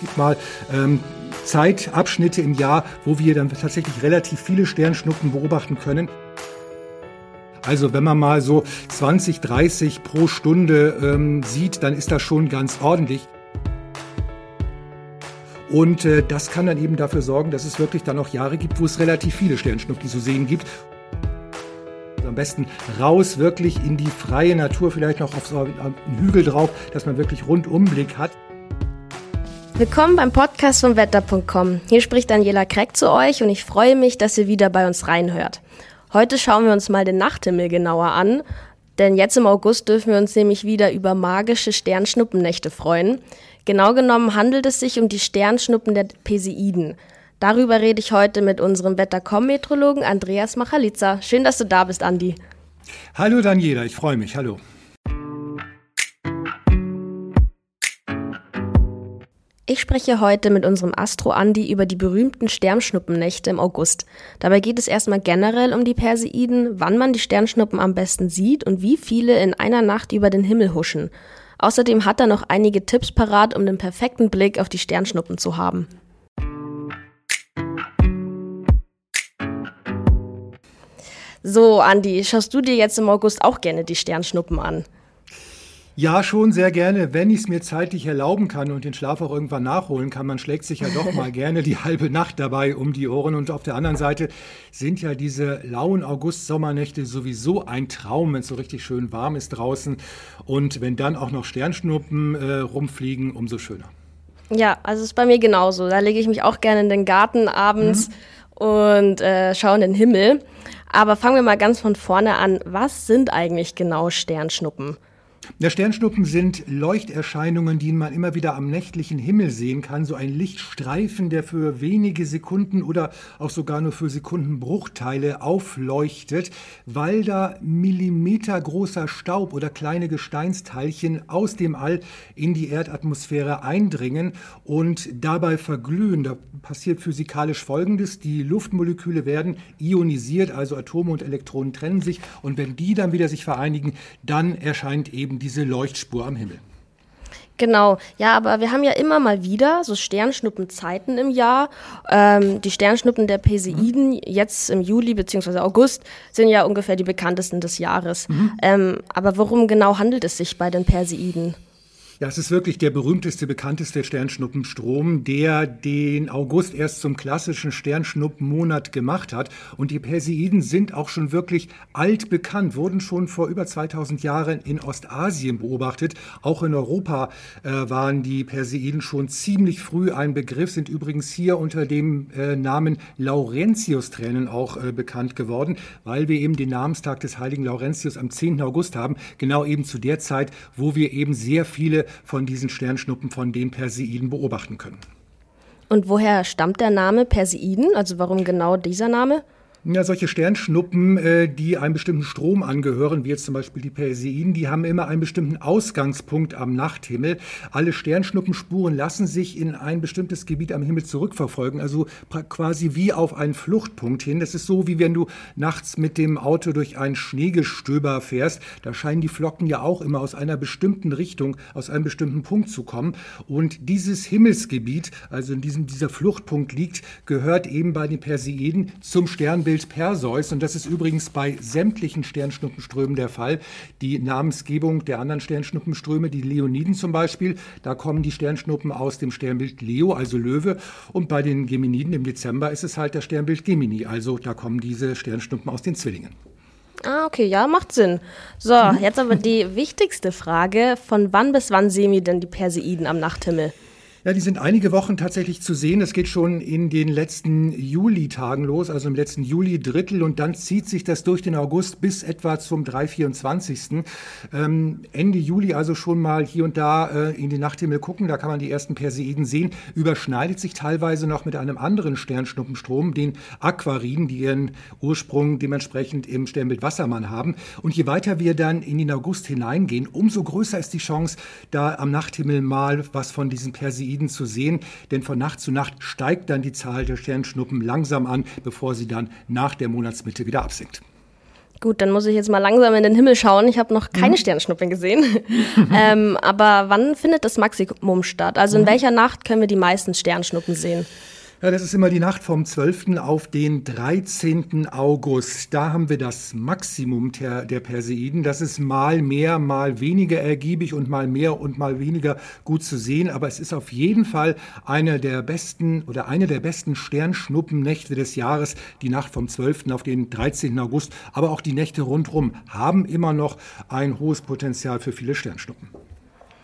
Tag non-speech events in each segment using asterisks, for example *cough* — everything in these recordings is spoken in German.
gibt mal ähm, Zeitabschnitte im Jahr, wo wir dann tatsächlich relativ viele Sternschnuppen beobachten können. Also wenn man mal so 20, 30 pro Stunde ähm, sieht, dann ist das schon ganz ordentlich. Und äh, das kann dann eben dafür sorgen, dass es wirklich dann auch Jahre gibt, wo es relativ viele Sternschnuppen zu sehen gibt. Also am besten raus wirklich in die freie Natur, vielleicht noch auf so einen Hügel drauf, dass man wirklich Rundumblick hat. Willkommen beim Podcast von Wetter.com. Hier spricht Daniela Kreck zu euch und ich freue mich, dass ihr wieder bei uns reinhört. Heute schauen wir uns mal den Nachthimmel genauer an, denn jetzt im August dürfen wir uns nämlich wieder über magische Sternschnuppennächte freuen. Genau genommen handelt es sich um die Sternschnuppen der Perseiden. Darüber rede ich heute mit unserem Wettercom-Metrologen Andreas Machalitza. Schön, dass du da bist, Andi. Hallo Daniela, ich freue mich. Hallo. Ich spreche heute mit unserem Astro Andi über die berühmten Sternschnuppennächte im August. Dabei geht es erstmal generell um die Perseiden, wann man die Sternschnuppen am besten sieht und wie viele in einer Nacht über den Himmel huschen. Außerdem hat er noch einige Tipps parat, um den perfekten Blick auf die Sternschnuppen zu haben. So, Andi, schaust du dir jetzt im August auch gerne die Sternschnuppen an? Ja, schon sehr gerne, wenn ich es mir zeitlich erlauben kann und den Schlaf auch irgendwann nachholen kann. Man schlägt sich ja doch *laughs* mal gerne die halbe Nacht dabei um die Ohren. Und auf der anderen Seite sind ja diese lauen August-Sommernächte sowieso ein Traum, wenn es so richtig schön warm ist draußen. Und wenn dann auch noch Sternschnuppen äh, rumfliegen, umso schöner. Ja, also ist bei mir genauso. Da lege ich mich auch gerne in den Garten abends mhm. und äh, schaue in den Himmel. Aber fangen wir mal ganz von vorne an. Was sind eigentlich genau Sternschnuppen? Ja, Sternschnuppen sind Leuchterscheinungen, die man immer wieder am nächtlichen Himmel sehen kann. So ein Lichtstreifen, der für wenige Sekunden oder auch sogar nur für Sekundenbruchteile aufleuchtet, weil da millimetergroßer Staub oder kleine Gesteinsteilchen aus dem All in die Erdatmosphäre eindringen und dabei verglühen. Da passiert physikalisch Folgendes. Die Luftmoleküle werden ionisiert, also Atome und Elektronen trennen sich. Und wenn die dann wieder sich vereinigen, dann erscheint eben diese Leuchtspur am Himmel. Genau, ja, aber wir haben ja immer mal wieder so Sternschnuppenzeiten im Jahr. Ähm, die Sternschnuppen der Perseiden mhm. jetzt im Juli bzw. August sind ja ungefähr die bekanntesten des Jahres. Mhm. Ähm, aber worum genau handelt es sich bei den Perseiden? Ja, es ist wirklich der berühmteste, bekannteste Sternschnuppenstrom, der den August erst zum klassischen Sternschnuppenmonat gemacht hat. Und die Perseiden sind auch schon wirklich alt bekannt, wurden schon vor über 2000 Jahren in Ostasien beobachtet. Auch in Europa äh, waren die Perseiden schon ziemlich früh ein Begriff, sind übrigens hier unter dem äh, Namen Laurentius-Tränen auch äh, bekannt geworden, weil wir eben den Namenstag des heiligen Laurentius am 10. August haben, genau eben zu der Zeit, wo wir eben sehr viele von diesen Sternschnuppen von den Perseiden beobachten können. Und woher stammt der Name Perseiden? Also warum genau dieser Name? Ja, solche Sternschnuppen, äh, die einem bestimmten Strom angehören, wie jetzt zum Beispiel die Perseiden, die haben immer einen bestimmten Ausgangspunkt am Nachthimmel. Alle Sternschnuppenspuren lassen sich in ein bestimmtes Gebiet am Himmel zurückverfolgen, also quasi wie auf einen Fluchtpunkt hin. Das ist so, wie wenn du nachts mit dem Auto durch ein Schneegestöber fährst. Da scheinen die Flocken ja auch immer aus einer bestimmten Richtung, aus einem bestimmten Punkt zu kommen. Und dieses Himmelsgebiet, also in diesem dieser Fluchtpunkt liegt, gehört eben bei den Perseiden zum Sternbild Sternbild Perseus. Und das ist übrigens bei sämtlichen Sternschnuppenströmen der Fall. Die Namensgebung der anderen Sternschnuppenströme, die Leoniden zum Beispiel, da kommen die Sternschnuppen aus dem Sternbild Leo, also Löwe. Und bei den Geminiden im Dezember ist es halt das Sternbild Gemini. Also da kommen diese Sternschnuppen aus den Zwillingen. Ah, okay, ja, macht Sinn. So, mhm. jetzt aber die wichtigste Frage. Von wann bis wann sehen wir denn die Perseiden am Nachthimmel? Ja, die sind einige Wochen tatsächlich zu sehen. Das geht schon in den letzten Juli-Tagen los, also im letzten Juli-Drittel. Und dann zieht sich das durch den August bis etwa zum 324. Ähm, Ende Juli also schon mal hier und da äh, in den Nachthimmel gucken. Da kann man die ersten Perseiden sehen. Überschneidet sich teilweise noch mit einem anderen Sternschnuppenstrom, den Aquariden, die ihren Ursprung dementsprechend im Sternbild Wassermann haben. Und je weiter wir dann in den August hineingehen, umso größer ist die Chance, da am Nachthimmel mal was von diesen Perseiden Perseiden zu sehen, denn von Nacht zu Nacht steigt dann die Zahl der Sternschnuppen langsam an, bevor sie dann nach der Monatsmitte wieder absinkt. Gut, dann muss ich jetzt mal langsam in den Himmel schauen. Ich habe noch keine mhm. Sternschnuppen gesehen. *laughs* ähm, aber wann findet das Maximum statt? Also in mhm. welcher Nacht können wir die meisten Sternschnuppen sehen? Ja, das ist immer die Nacht vom 12. auf den 13. August. Da haben wir das Maximum der, der Perseiden. Das ist mal mehr, mal weniger ergiebig und mal mehr und mal weniger gut zu sehen. Aber es ist auf jeden Fall eine der besten oder eine der besten Sternschnuppennächte des Jahres. Die Nacht vom 12. auf den 13. August. Aber auch die Nächte rundherum haben immer noch ein hohes Potenzial für viele Sternschnuppen.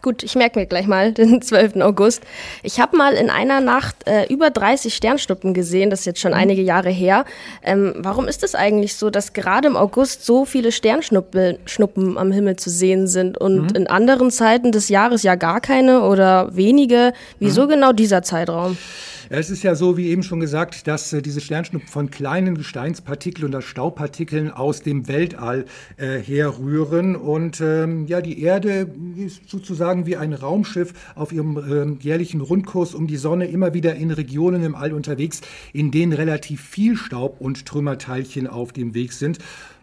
Gut, ich merke mir gleich mal den 12. August. Ich habe mal in einer Nacht äh, über 30 Sternschnuppen gesehen, das ist jetzt schon mhm. einige Jahre her. Ähm, warum ist es eigentlich so, dass gerade im August so viele Sternschnuppen am Himmel zu sehen sind und mhm. in anderen Zeiten des Jahres ja gar keine oder wenige? Wieso mhm. genau dieser Zeitraum? Es ist ja so, wie eben schon gesagt, dass äh, diese Sternschnuppen von kleinen Gesteinspartikeln oder Staubpartikeln aus dem Weltall äh, herrühren. Und ähm, ja, die Erde ist sozusagen wie ein Raumschiff auf ihrem ähm, jährlichen Rundkurs um die Sonne immer wieder in Regionen im All unterwegs, in denen relativ viel Staub und Trümmerteilchen auf dem Weg sind.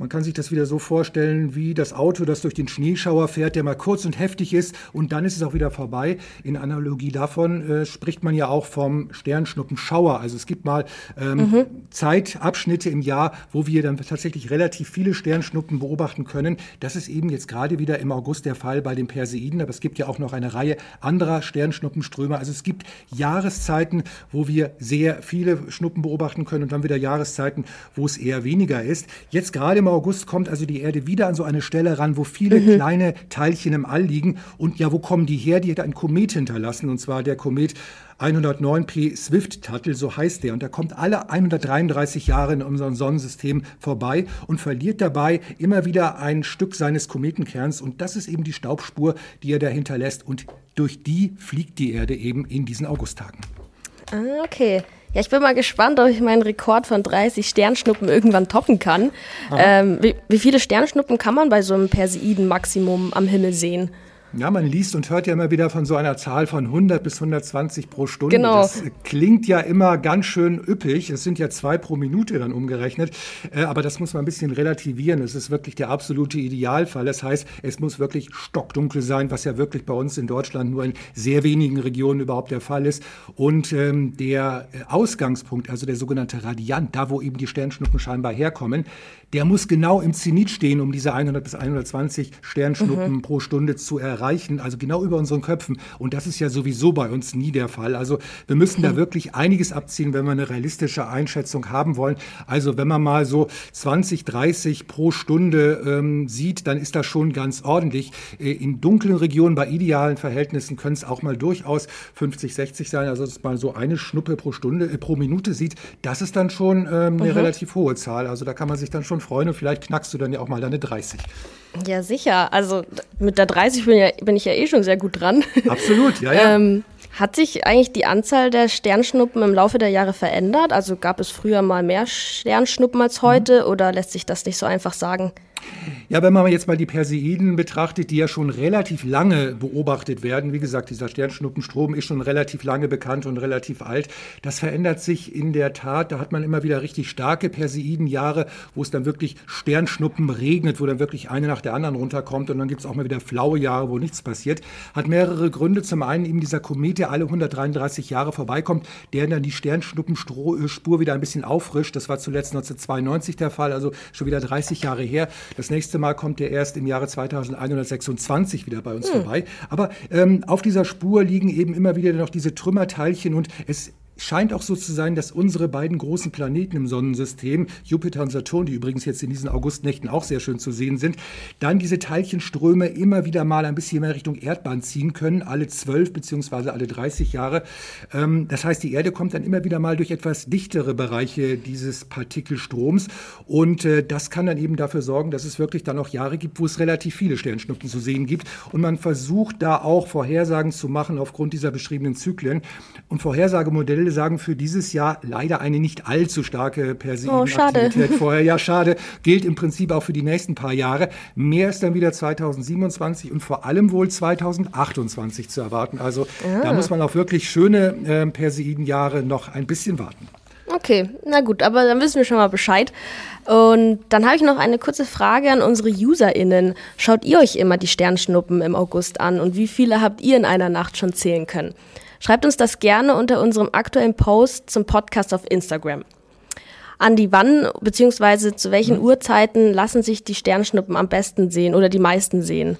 Man kann sich das wieder so vorstellen wie das Auto, das durch den Schneeschauer fährt, der mal kurz und heftig ist und dann ist es auch wieder vorbei. In Analogie davon äh, spricht man ja auch vom Sternschnuppenschauer. Also es gibt mal ähm, mhm. Zeitabschnitte im Jahr, wo wir dann tatsächlich relativ viele Sternschnuppen beobachten können. Das ist eben jetzt gerade wieder im August der Fall bei den Perseiden, aber es gibt ja auch noch eine Reihe anderer Sternschnuppenströme. Also es gibt Jahreszeiten, wo wir sehr viele Schnuppen beobachten können und dann wieder Jahreszeiten, wo es eher weniger ist. Jetzt gerade im August kommt also die Erde wieder an so eine Stelle ran, wo viele mhm. kleine Teilchen im All liegen. Und ja, wo kommen die her? Die hat einen Komet hinterlassen, und zwar der Komet 109P Swift-Tuttle, so heißt der. Und der kommt alle 133 Jahre in unserem Sonnensystem vorbei und verliert dabei immer wieder ein Stück seines Kometenkerns. Und das ist eben die Staubspur, die er da hinterlässt. Und durch die fliegt die Erde eben in diesen Augusttagen. Ah, okay. Ja, ich bin mal gespannt, ob ich meinen Rekord von 30 Sternschnuppen irgendwann toppen kann. Ähm, wie, wie, viele Sternschnuppen kann man bei so einem Perseiden-Maximum am Himmel sehen? Ja, man liest und hört ja immer wieder von so einer Zahl von 100 bis 120 pro Stunde. Genau. Das klingt ja immer ganz schön üppig. Es sind ja zwei pro Minute dann umgerechnet. Äh, aber das muss man ein bisschen relativieren. Es ist wirklich der absolute Idealfall. Das heißt, es muss wirklich stockdunkel sein, was ja wirklich bei uns in Deutschland nur in sehr wenigen Regionen überhaupt der Fall ist. Und ähm, der Ausgangspunkt, also der sogenannte Radiant, da wo eben die Sternschnuppen scheinbar herkommen, der muss genau im Zenit stehen, um diese 100 bis 120 Sternschnuppen mhm. pro Stunde zu erreichen, also genau über unseren Köpfen. Und das ist ja sowieso bei uns nie der Fall. Also wir müssen da wirklich einiges abziehen, wenn wir eine realistische Einschätzung haben wollen. Also wenn man mal so 20, 30 pro Stunde ähm, sieht, dann ist das schon ganz ordentlich. Äh, in dunklen Regionen bei idealen Verhältnissen können es auch mal durchaus 50, 60 sein. Also dass man so eine Schnuppe pro Stunde, äh, pro Minute sieht, das ist dann schon ähm, eine mhm. relativ hohe Zahl. Also da kann man sich dann schon freuen und vielleicht knackst du dann ja auch mal deine 30. Ja, sicher. Also mit der 30 bin, ja, bin ich ja eh schon sehr gut dran. Absolut, ja, ja. ähm, hat sich eigentlich die Anzahl der Sternschnuppen im Laufe der Jahre verändert? Also gab es früher mal mehr Sternschnuppen als heute mhm. oder lässt sich das nicht so einfach sagen? Ja, wenn man jetzt mal die Perseiden betrachtet, die ja schon relativ lange beobachtet werden, wie gesagt, dieser Sternschnuppenstrom ist schon relativ lange bekannt und relativ alt. Das verändert sich in der Tat. Da hat man immer wieder richtig starke Perseidenjahre, wo es dann wirklich Sternschnuppen regnet, wo dann wirklich eine nach der anderen runterkommt. Und dann gibt es auch mal wieder flaue Jahre, wo nichts passiert. Hat mehrere Gründe. Zum einen eben dieser Komet, der alle 133 Jahre vorbeikommt, der dann die Sternschnuppenspur wieder ein bisschen auffrischt. Das war zuletzt 1992 der Fall, also schon wieder 30 Jahre her. Das nächste Mal kommt er erst im Jahre 2126 wieder bei uns hm. vorbei. Aber ähm, auf dieser Spur liegen eben immer wieder noch diese Trümmerteilchen und es scheint auch so zu sein, dass unsere beiden großen Planeten im Sonnensystem, Jupiter und Saturn, die übrigens jetzt in diesen Augustnächten auch sehr schön zu sehen sind, dann diese Teilchenströme immer wieder mal ein bisschen mehr Richtung Erdbahn ziehen können, alle zwölf beziehungsweise alle 30 Jahre. Ähm, das heißt, die Erde kommt dann immer wieder mal durch etwas dichtere Bereiche dieses Partikelstroms und äh, das kann dann eben dafür sorgen, dass es wirklich dann auch Jahre gibt, wo es relativ viele Sternschnuppen zu sehen gibt und man versucht da auch Vorhersagen zu machen aufgrund dieser beschriebenen Zyklen und Vorhersagemodelle Quelle sagen, für dieses Jahr leider eine nicht allzu starke Perseidenaktivität oh, vorher. Ja, schade. Gilt im Prinzip auch für die nächsten paar Jahre. Mehr ist dann wieder 2027 und vor allem wohl 2028 zu erwarten. Also ah. da muss man auf wirklich schöne äh, Perseidenjahre noch ein bisschen warten. Okay, na gut, aber dann wissen wir schon mal Bescheid. Und dann habe ich noch eine kurze Frage an unsere UserInnen. Schaut ihr euch immer die Sternschnuppen im August an und wie viele habt ihr in einer Nacht schon zählen können? Schreibt uns das gerne unter unserem aktuellen Post zum Podcast auf Instagram. Andi, wann bzw. zu welchen mhm. Uhrzeiten lassen sich die Sternschnuppen am besten sehen oder die meisten sehen?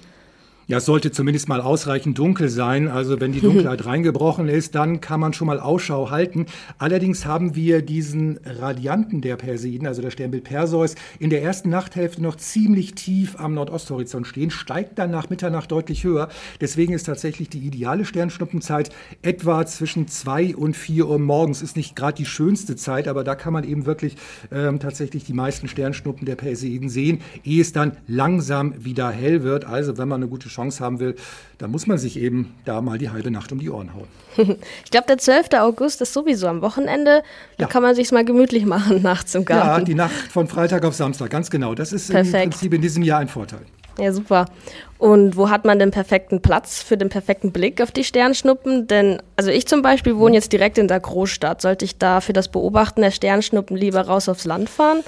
Ja, es sollte zumindest mal ausreichend dunkel sein. Also wenn die *laughs* Dunkelheit reingebrochen ist, dann kann man schon mal Ausschau halten. Allerdings haben wir diesen Radianten der Perseiden, also der Sternbild Perseus, in der ersten Nachthälfte noch ziemlich tief am Nordosthorizont stehen, steigt dann nach Mitternacht deutlich höher. Deswegen ist tatsächlich die ideale Sternschnuppenzeit etwa zwischen zwei und vier Uhr morgens. Ist nicht gerade die schönste Zeit, aber da kann man eben wirklich ähm, tatsächlich die meisten Sternschnuppen der Perseiden sehen, ehe es dann langsam wieder hell wird. Also wenn man eine gute Chance Chance haben will, dann muss man sich eben da mal die halbe Nacht um die Ohren hauen. *laughs* ich glaube, der 12. August ist sowieso am Wochenende. Da ja. kann man sich mal gemütlich machen *laughs* nachts im Garten. Ja, die Nacht von Freitag auf Samstag, ganz genau. Das ist Perfekt. im Prinzip in diesem Jahr ein Vorteil. Ja, super. Und wo hat man den perfekten Platz für den perfekten Blick auf die Sternschnuppen? Denn, also ich zum Beispiel wohne jetzt direkt in der Großstadt. Sollte ich da für das Beobachten der Sternschnuppen lieber raus aufs Land fahren?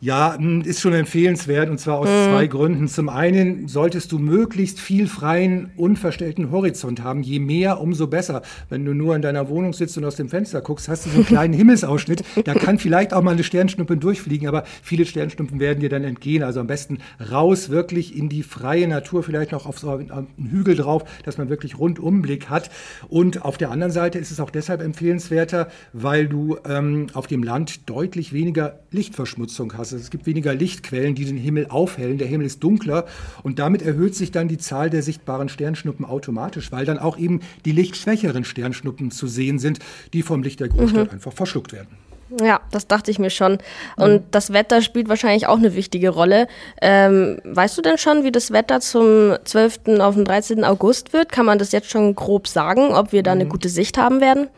Ja, hm, ist schon empfehlenswert und zwar aus mhm. zwei Gründen. Zum einen solltest du möglichst viel freien, unverstellten Horizont haben. Je mehr, umso besser. Wenn du nur in deiner Wohnung sitzt und aus dem Fenster guckst, hast du so einen kleinen *laughs* Himmelsausschnitt. Da kann vielleicht auch mal eine Sternschnuppe durchfliegen, aber viele Sternschnuppen werden dir dann entgehen. Also am besten raus wirklich in die freie Natur, vielleicht noch auf so einen Hügel drauf, dass man wirklich Rundumblick hat. Und auf der anderen Seite ist es auch deshalb empfehlenswerter, weil du ähm, auf dem Land deutlich weniger Lichtverschmutzung hast. Also es gibt weniger Lichtquellen, die den Himmel aufhellen. Der Himmel ist dunkler und damit erhöht sich dann die Zahl der sichtbaren Sternschnuppen automatisch, weil dann auch eben die lichtschwächeren Sternschnuppen zu sehen sind, die vom Licht der Großstadt mhm. einfach verschluckt werden. Ja, das dachte ich mir schon. Und mhm. das Wetter spielt wahrscheinlich auch eine wichtige Rolle. Ähm, weißt du denn schon, wie das Wetter zum 12. auf den 13. August wird? Kann man das jetzt schon grob sagen, ob wir da eine mhm. gute Sicht haben werden?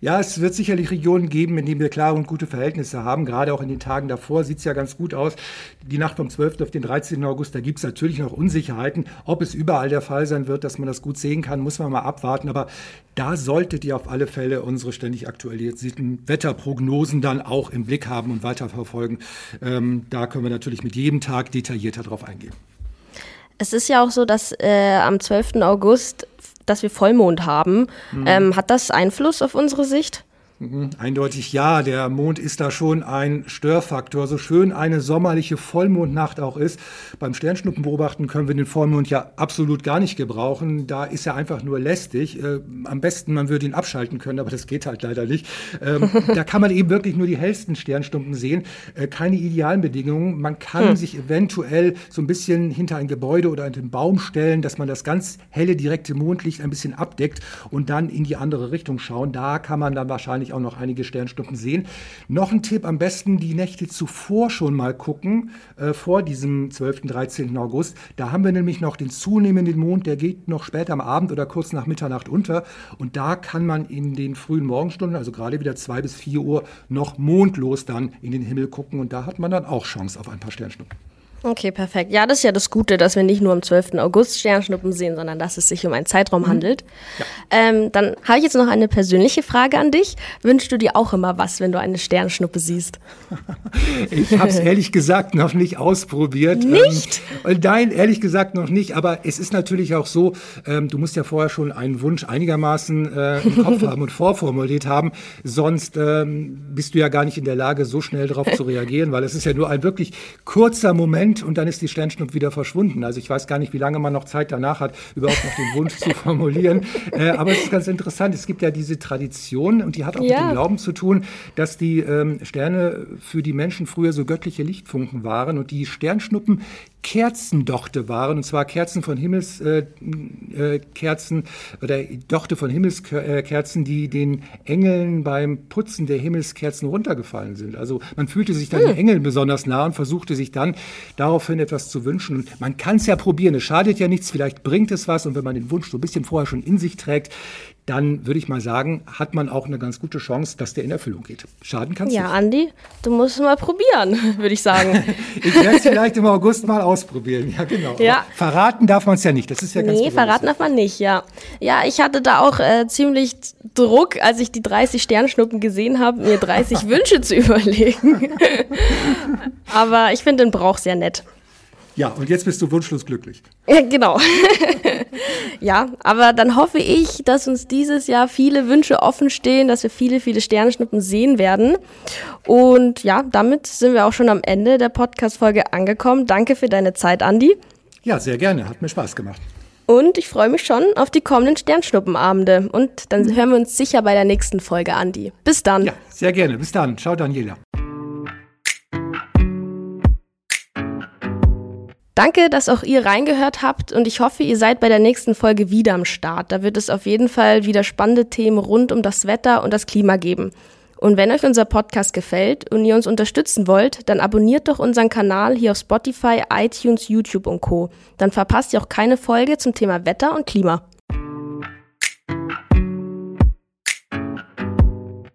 Ja, es wird sicherlich Regionen geben, in denen wir klare und gute Verhältnisse haben. Gerade auch in den Tagen davor sieht es ja ganz gut aus. Die Nacht vom 12. auf den 13. August, da gibt es natürlich noch Unsicherheiten. Ob es überall der Fall sein wird, dass man das gut sehen kann, muss man mal abwarten. Aber da solltet ihr auf alle Fälle unsere ständig aktualisierten Wetterprognosen dann auch im Blick haben und weiterverfolgen. Ähm, da können wir natürlich mit jedem Tag detaillierter drauf eingehen. Es ist ja auch so, dass äh, am 12. August dass wir Vollmond haben. Mhm. Ähm, hat das Einfluss auf unsere Sicht? Mhm, eindeutig ja, der Mond ist da schon ein Störfaktor. So schön eine sommerliche Vollmondnacht auch ist, beim Sternschnuppenbeobachten können wir den Vollmond ja absolut gar nicht gebrauchen. Da ist er einfach nur lästig. Äh, am besten, man würde ihn abschalten können, aber das geht halt leider nicht. Ähm, *laughs* da kann man eben wirklich nur die hellsten Sternschnuppen sehen. Äh, keine idealen Bedingungen. Man kann hm. sich eventuell so ein bisschen hinter ein Gebäude oder einen Baum stellen, dass man das ganz helle, direkte Mondlicht ein bisschen abdeckt und dann in die andere Richtung schauen. Da kann man dann wahrscheinlich wahrscheinlich auch noch einige Sternschnuppen sehen. Noch ein Tipp, am besten die Nächte zuvor schon mal gucken, äh, vor diesem 12. 13. August. Da haben wir nämlich noch den zunehmenden Mond, der geht noch später am Abend oder kurz nach Mitternacht unter. Und da kann man in den frühen Morgenstunden, also gerade wieder 2 bis 4 Uhr, noch mondlos dann in den Himmel gucken. Und da hat man dann auch Chance auf ein paar Sternschnuppen. Okay, perfekt. Ja, das ist ja das Gute, dass wir nicht nur am 12. August Sternschnuppen sehen, sondern dass es sich um einen Zeitraum mhm. handelt. Ja. Ähm, dann habe ich jetzt noch eine persönliche Frage an dich. Wünschst du dir auch immer was, wenn du eine Sternschnuppe siehst? *laughs* ich habe es ehrlich gesagt noch nicht ausprobiert. Nicht? Ähm, nein, ehrlich gesagt noch nicht. Aber es ist natürlich auch so, ähm, du musst ja vorher schon einen Wunsch einigermaßen äh, im *laughs* Kopf haben und vorformuliert haben. Sonst ähm, bist du ja gar nicht in der Lage, so schnell darauf zu reagieren, weil es ist ja nur ein wirklich kurzer Moment Moment und dann ist die Sternschnuppe wieder verschwunden. Also ich weiß gar nicht, wie lange man noch Zeit danach hat, überhaupt noch den Wunsch zu formulieren. *laughs* Äh, aber es ist ganz interessant. Es gibt ja diese Tradition und die hat auch ja. mit dem Glauben zu tun, dass die ähm, Sterne für die Menschen früher so göttliche Lichtfunken waren und die Sternschnuppen Kerzendochte waren, und zwar Kerzen von Himmelskerzen äh, äh, oder Dochte von Himmelskerzen, die den Engeln beim Putzen der Himmelskerzen runtergefallen sind. Also man fühlte sich dann hm. den Engeln besonders nah und versuchte sich dann daraufhin etwas zu wünschen. Und man kann es ja probieren, es schadet ja nichts, vielleicht bringt es was und wenn man den Wunsch so ein bisschen vorher schon in sich trägt, dann würde ich mal sagen, hat man auch eine ganz gute Chance, dass der in Erfüllung geht. Schaden kann es ja, nicht. Ja, Andi, du musst es mal probieren, *laughs* würde ich sagen. *laughs* ich werde es vielleicht im August mal aus ausprobieren, *laughs* ja genau. Ja. verraten darf man es ja nicht, das ist ja ganz Nee, verraten darf man nicht, ja. Ja, ich hatte da auch äh, ziemlich Druck, als ich die 30 Sternschnuppen gesehen habe, mir 30 *laughs* Wünsche zu überlegen. *laughs* Aber ich finde den Brauch sehr nett. Ja, und jetzt bist du wunschlos glücklich. *laughs* Ja, genau. *laughs* ja, aber dann hoffe ich, dass uns dieses Jahr viele Wünsche offen stehen, dass wir viele, viele Sternschnuppen sehen werden. Und ja, damit sind wir auch schon am Ende der Podcast-Folge angekommen. Danke für deine Zeit, Andi. Ja, sehr gerne. Hat mir Spaß gemacht. Und ich freue mich schon auf die kommenden Sternschnuppenabende. Und dann hören wir uns sicher bei der nächsten Folge, Andi. Bis dann. Ja, sehr gerne. Bis dann. Ciao, Daniela. Danke, dass auch ihr reingehört habt und ich hoffe, ihr seid bei der nächsten Folge wieder am Start. Da wird es auf jeden Fall wieder spannende Themen rund um das Wetter und das Klima geben. Und wenn euch unser Podcast gefällt und ihr uns unterstützen wollt, dann abonniert doch unseren Kanal hier auf Spotify, iTunes, YouTube und Co. Dann verpasst ihr auch keine Folge zum Thema Wetter und Klima.